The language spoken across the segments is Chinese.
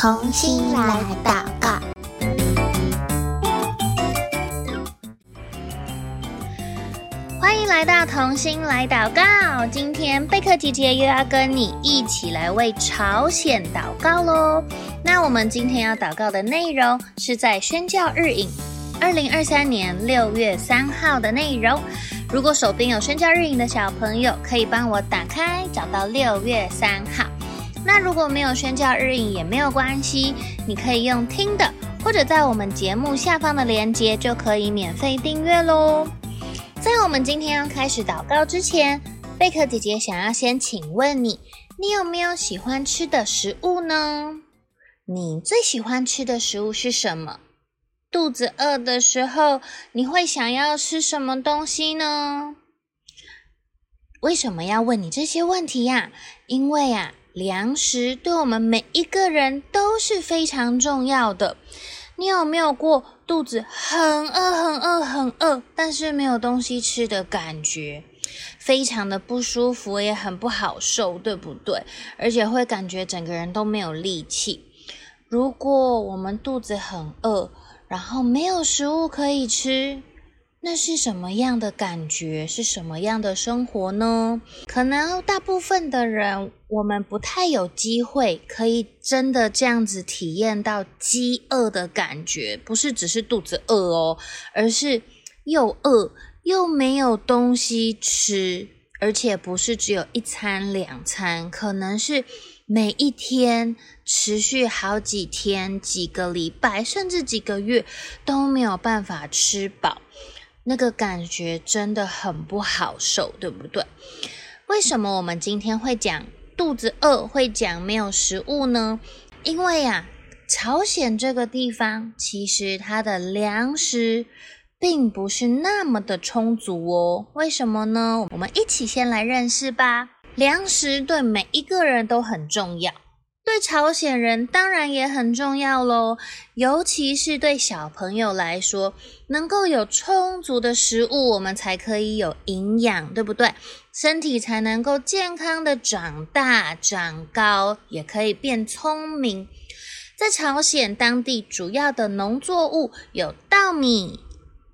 同心来祷告。欢迎来到同心来祷告。今天贝克姐姐又要跟你一起来为朝鲜祷告喽。那我们今天要祷告的内容是在宣教日影二零二三年六月三号的内容。如果手边有宣教日影的小朋友，可以帮我打开，找到六月三号。那如果没有宣教日影也没有关系，你可以用听的，或者在我们节目下方的链接就可以免费订阅喽。在我们今天要开始祷告之前，贝克姐姐想要先请问你，你有没有喜欢吃的食物呢？你最喜欢吃的食物是什么？肚子饿的时候，你会想要吃什么东西呢？为什么要问你这些问题呀？因为啊，粮食对我们每一个人都是非常重要的。你有没有过肚子很饿、很饿、很饿，但是没有东西吃的感觉？非常的不舒服，也很不好受，对不对？而且会感觉整个人都没有力气。如果我们肚子很饿，然后没有食物可以吃，那是什么样的感觉？是什么样的生活呢？可能大部分的人，我们不太有机会可以真的这样子体验到饥饿的感觉，不是只是肚子饿哦，而是又饿又没有东西吃，而且不是只有一餐两餐，可能是。每一天持续好几天、几个礼拜，甚至几个月都没有办法吃饱，那个感觉真的很不好受，对不对？为什么我们今天会讲肚子饿，会讲没有食物呢？因为呀，朝鲜这个地方其实它的粮食并不是那么的充足哦。为什么呢？我们一起先来认识吧。粮食对每一个人都很重要，对朝鲜人当然也很重要喽。尤其是对小朋友来说，能够有充足的食物，我们才可以有营养，对不对？身体才能够健康的长大、长高，也可以变聪明。在朝鲜当地，主要的农作物有稻米、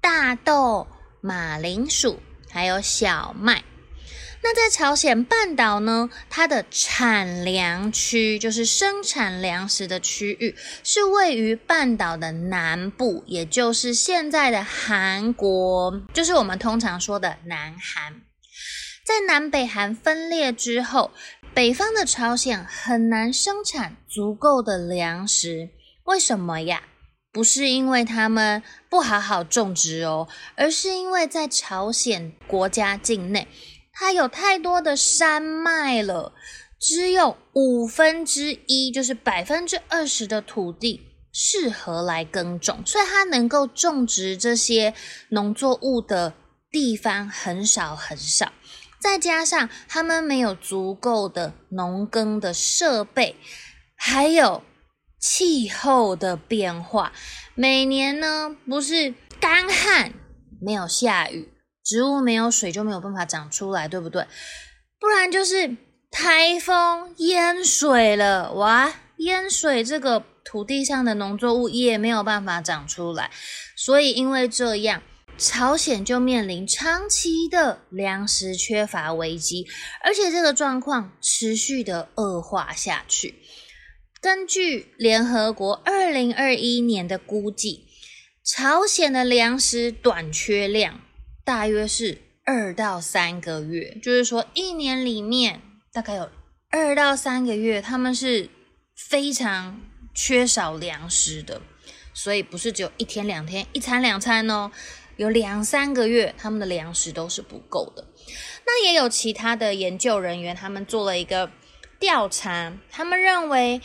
大豆、马铃薯，还有小麦。那在朝鲜半岛呢，它的产粮区就是生产粮食的区域，是位于半岛的南部，也就是现在的韩国，就是我们通常说的南韩。在南北韩分裂之后，北方的朝鲜很难生产足够的粮食，为什么呀？不是因为他们不好好种植哦，而是因为在朝鲜国家境内。它有太多的山脉了，只有五分之一，就是百分之二十的土地适合来耕种，所以它能够种植这些农作物的地方很少很少。再加上他们没有足够的农耕的设备，还有气候的变化，每年呢不是干旱，没有下雨。植物没有水就没有办法长出来，对不对？不然就是台风淹水了，哇！淹水这个土地上的农作物也没有办法长出来，所以因为这样，朝鲜就面临长期的粮食缺乏危机，而且这个状况持续的恶化下去。根据联合国二零二一年的估计，朝鲜的粮食短缺量。大约是二到三个月，就是说一年里面大概有二到三个月，他们是非常缺少粮食的，所以不是只有一天两天一餐两餐哦，有两三个月他们的粮食都是不够的。那也有其他的研究人员，他们做了一个调查，他们认为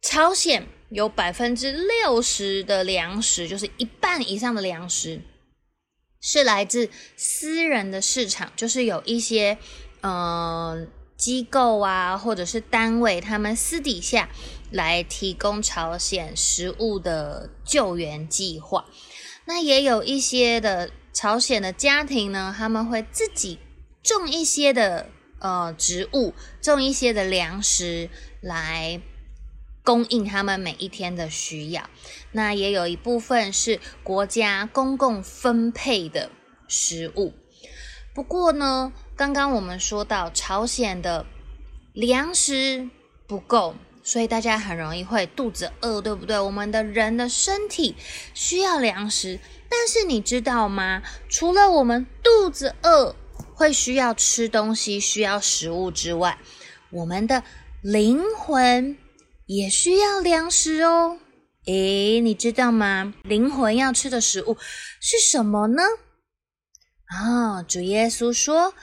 朝鲜有百分之六十的粮食，就是一半以上的粮食。是来自私人的市场，就是有一些呃机构啊，或者是单位，他们私底下来提供朝鲜食物的救援计划。那也有一些的朝鲜的家庭呢，他们会自己种一些的呃植物，种一些的粮食来供应他们每一天的需要。那也有一部分是国家公共分配的食物。不过呢，刚刚我们说到朝鲜的粮食不够，所以大家很容易会肚子饿，对不对？我们的人的身体需要粮食，但是你知道吗？除了我们肚子饿会需要吃东西、需要食物之外，我们的灵魂也需要粮食哦。诶，你知道吗？灵魂要吃的食物是什么呢？哦，主耶稣说。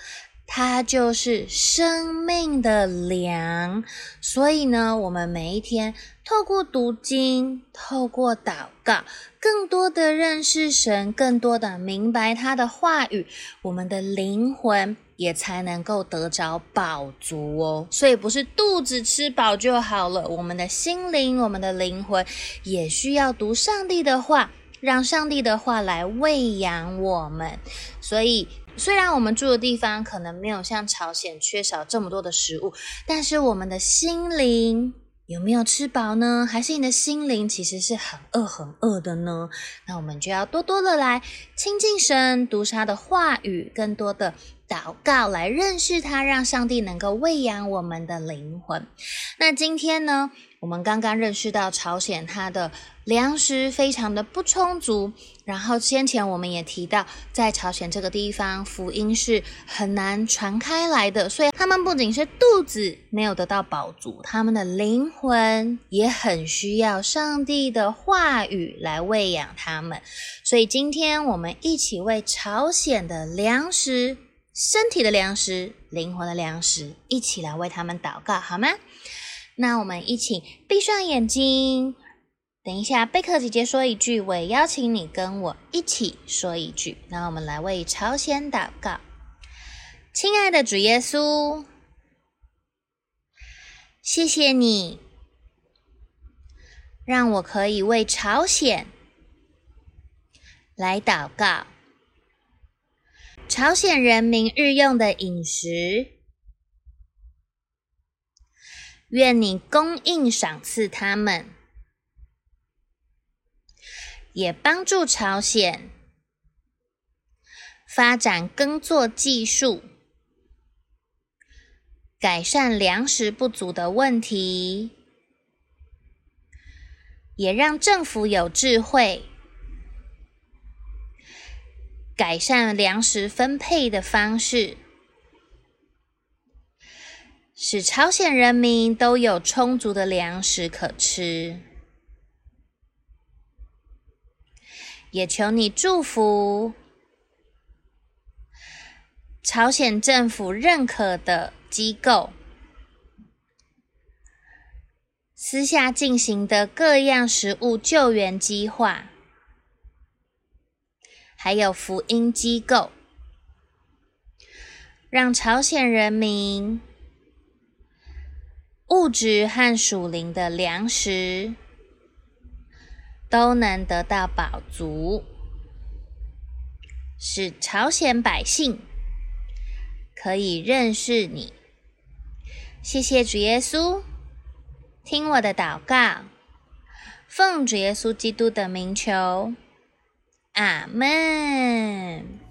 它就是生命的粮，所以呢，我们每一天透过读经，透过祷告，更多的认识神，更多的明白他的话语，我们的灵魂也才能够得着饱足哦。所以不是肚子吃饱就好了，我们的心灵，我们的灵魂也需要读上帝的话，让上帝的话来喂养我们。所以。虽然我们住的地方可能没有像朝鲜缺少这么多的食物，但是我们的心灵有没有吃饱呢？还是你的心灵其实是很饿、很饿的呢？那我们就要多多的来亲近神，读他的话语，更多的祷告来认识他，让上帝能够喂养我们的灵魂。那今天呢，我们刚刚认识到朝鲜它的粮食非常的不充足。然后先前我们也提到，在朝鲜这个地方，福音是很难传开来的，所以他们不仅是肚子没有得到饱足，他们的灵魂也很需要上帝的话语来喂养他们。所以今天我们一起为朝鲜的粮食、身体的粮食、灵魂的粮食，一起来为他们祷告，好吗？那我们一起闭上眼睛。等一下，贝克姐姐说一句，我也邀请你跟我一起说一句。那我们来为朝鲜祷告。亲爱的主耶稣，谢谢你让我可以为朝鲜来祷告。朝鲜人民日用的饮食，愿你供应赏赐他们。也帮助朝鲜。发展耕作技术，改善粮食不足的问题，也让政府有智慧，改善粮食分配的方式，使朝鲜人民都有充足的粮食可吃。也求你祝福。朝鲜政府认可的机构，私下进行的各样食物救援计划，还有福音机构，让朝鲜人民物质和属灵的粮食。都能得到饱足，使朝鲜百姓可以认识你。谢谢主耶稣，听我的祷告，奉主耶稣基督的名求，阿门。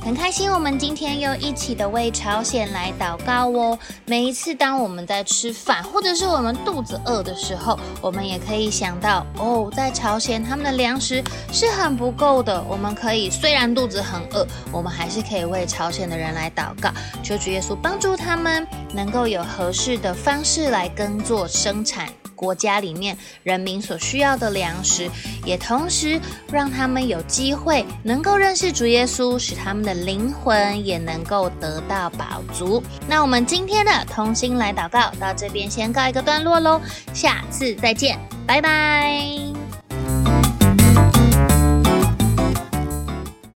很开心，我们今天又一起的为朝鲜来祷告哦。每一次当我们在吃饭，或者是我们肚子饿的时候，我们也可以想到哦，在朝鲜他们的粮食是很不够的。我们可以虽然肚子很饿，我们还是可以为朝鲜的人来祷告，求主耶稣帮助他们能够有合适的方式来耕作生产。国家里面人民所需要的粮食，也同时让他们有机会能够认识主耶稣，使他们的灵魂也能够得到饱足。那我们今天的同心来祷告到这边先告一个段落喽，下次再见，拜拜。